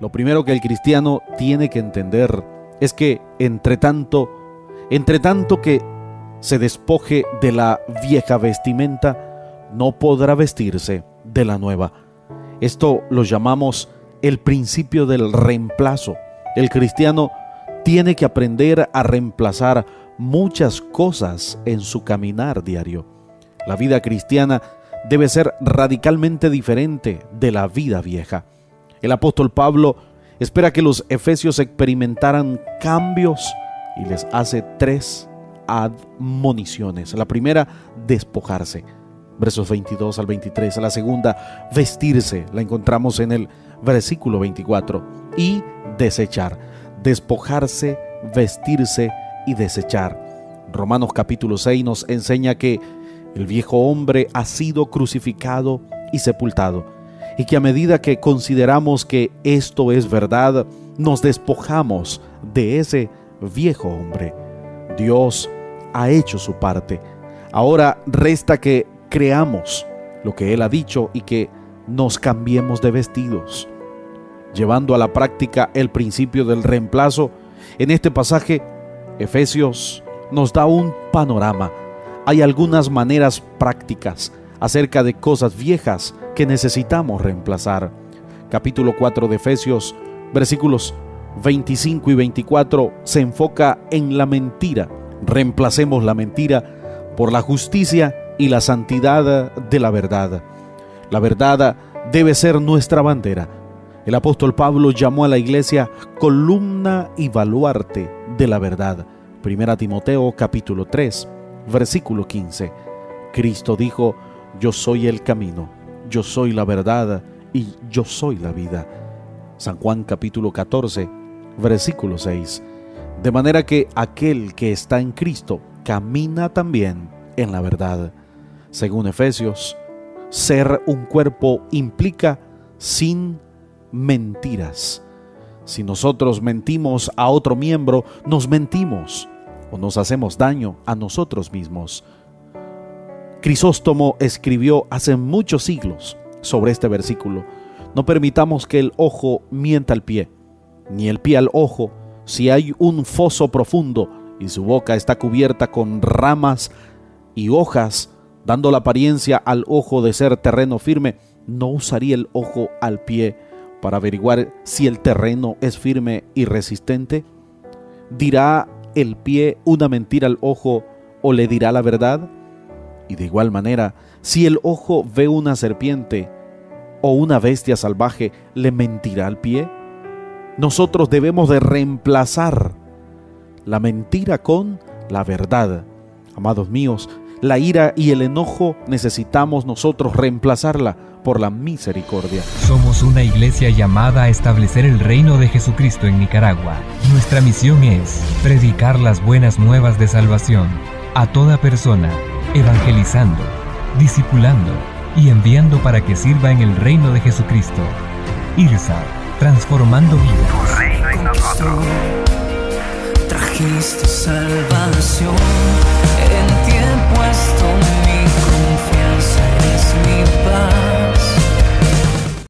Lo primero que el cristiano tiene que entender es que entre tanto, entre tanto que se despoje de la vieja vestimenta, no podrá vestirse de la nueva. Esto lo llamamos el principio del reemplazo. El cristiano tiene que aprender a reemplazar muchas cosas en su caminar diario. La vida cristiana debe ser radicalmente diferente de la vida vieja. El apóstol Pablo espera que los efesios experimentaran cambios y les hace tres admoniciones. La primera, despojarse. Versos 22 al 23. La segunda, vestirse. La encontramos en el versículo 24. Y desechar. Despojarse, vestirse y desechar. Romanos capítulo 6 nos enseña que el viejo hombre ha sido crucificado y sepultado, y que a medida que consideramos que esto es verdad, nos despojamos de ese viejo hombre. Dios ha hecho su parte. Ahora resta que creamos lo que Él ha dicho y que nos cambiemos de vestidos. Llevando a la práctica el principio del reemplazo, en este pasaje, Efesios nos da un panorama hay algunas maneras prácticas acerca de cosas viejas que necesitamos reemplazar. Capítulo 4 de Efesios, versículos 25 y 24, se enfoca en la mentira. Reemplacemos la mentira por la justicia y la santidad de la verdad. La verdad debe ser nuestra bandera. El apóstol Pablo llamó a la iglesia columna y baluarte de la verdad. Primera Timoteo capítulo 3 versículo 15. Cristo dijo, yo soy el camino, yo soy la verdad y yo soy la vida. San Juan capítulo 14, versículo 6. De manera que aquel que está en Cristo camina también en la verdad. Según Efesios, ser un cuerpo implica sin mentiras. Si nosotros mentimos a otro miembro, nos mentimos o nos hacemos daño a nosotros mismos. Crisóstomo escribió hace muchos siglos sobre este versículo. No permitamos que el ojo mienta al pie, ni el pie al ojo, si hay un foso profundo y su boca está cubierta con ramas y hojas, dando la apariencia al ojo de ser terreno firme, no usaría el ojo al pie para averiguar si el terreno es firme y resistente? ¿Dirá el pie una mentira al ojo o le dirá la verdad? Y de igual manera, si el ojo ve una serpiente o una bestia salvaje, ¿le mentirá al pie? Nosotros debemos de reemplazar la mentira con la verdad. Amados míos, la ira y el enojo necesitamos nosotros reemplazarla por la misericordia. Somos una iglesia llamada a establecer el reino de Jesucristo en Nicaragua. Nuestra misión es predicar las buenas nuevas de salvación a toda persona, evangelizando, discipulando y enviando para que sirva en el reino de Jesucristo. IRSA, transformando vidas. reino en nosotros. Trajiste salvación,